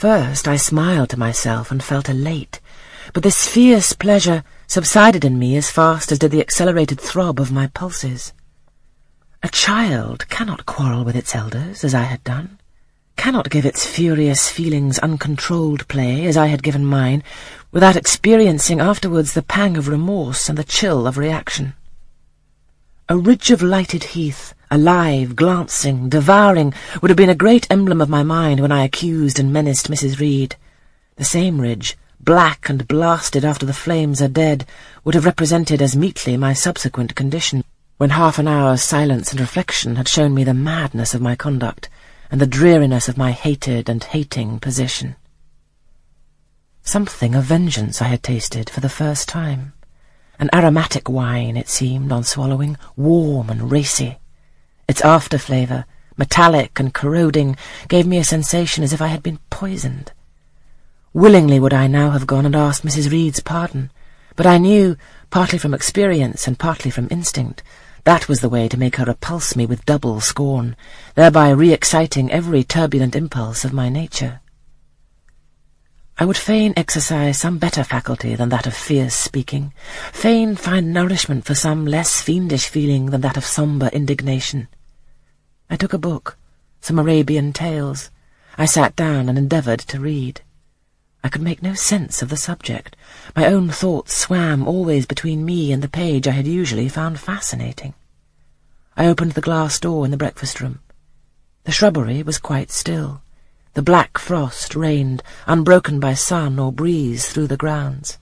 First I smiled to myself and felt elate, but this fierce pleasure subsided in me as fast as did the accelerated throb of my pulses. A child cannot quarrel with its elders, as I had done, cannot give its furious feelings uncontrolled play, as I had given mine, without experiencing afterwards the pang of remorse and the chill of reaction. A ridge of lighted heath, alive, glancing, devouring, would have been a great emblem of my mind when I accused and menaced Mrs. Reed. The same ridge, black and blasted after the flames are dead, would have represented as meetly my subsequent condition, when half an hour's silence and reflection had shown me the madness of my conduct, and the dreariness of my hated and hating position. Something of vengeance I had tasted for the first time. An aromatic wine, it seemed, on swallowing, warm and racy. Its after-flavour, metallic and corroding, gave me a sensation as if I had been poisoned. Willingly would I now have gone and asked Mrs. Reed's pardon, but I knew, partly from experience and partly from instinct, that was the way to make her repulse me with double scorn, thereby re-exciting every turbulent impulse of my nature. I would fain exercise some better faculty than that of fierce speaking, fain find nourishment for some less fiendish feeling than that of sombre indignation. I took a book, some Arabian tales. I sat down and endeavoured to read. I could make no sense of the subject. My own thoughts swam always between me and the page I had usually found fascinating. I opened the glass door in the breakfast room. The shrubbery was quite still. The black frost reigned, unbroken by sun or breeze, through the grounds.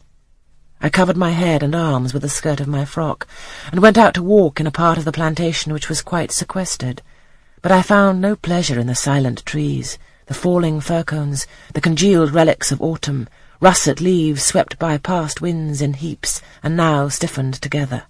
I covered my head and arms with the skirt of my frock, and went out to walk in a part of the plantation which was quite sequestered. But I found no pleasure in the silent trees, the falling fir cones, the congealed relics of autumn, russet leaves swept by past winds in heaps, and now stiffened together.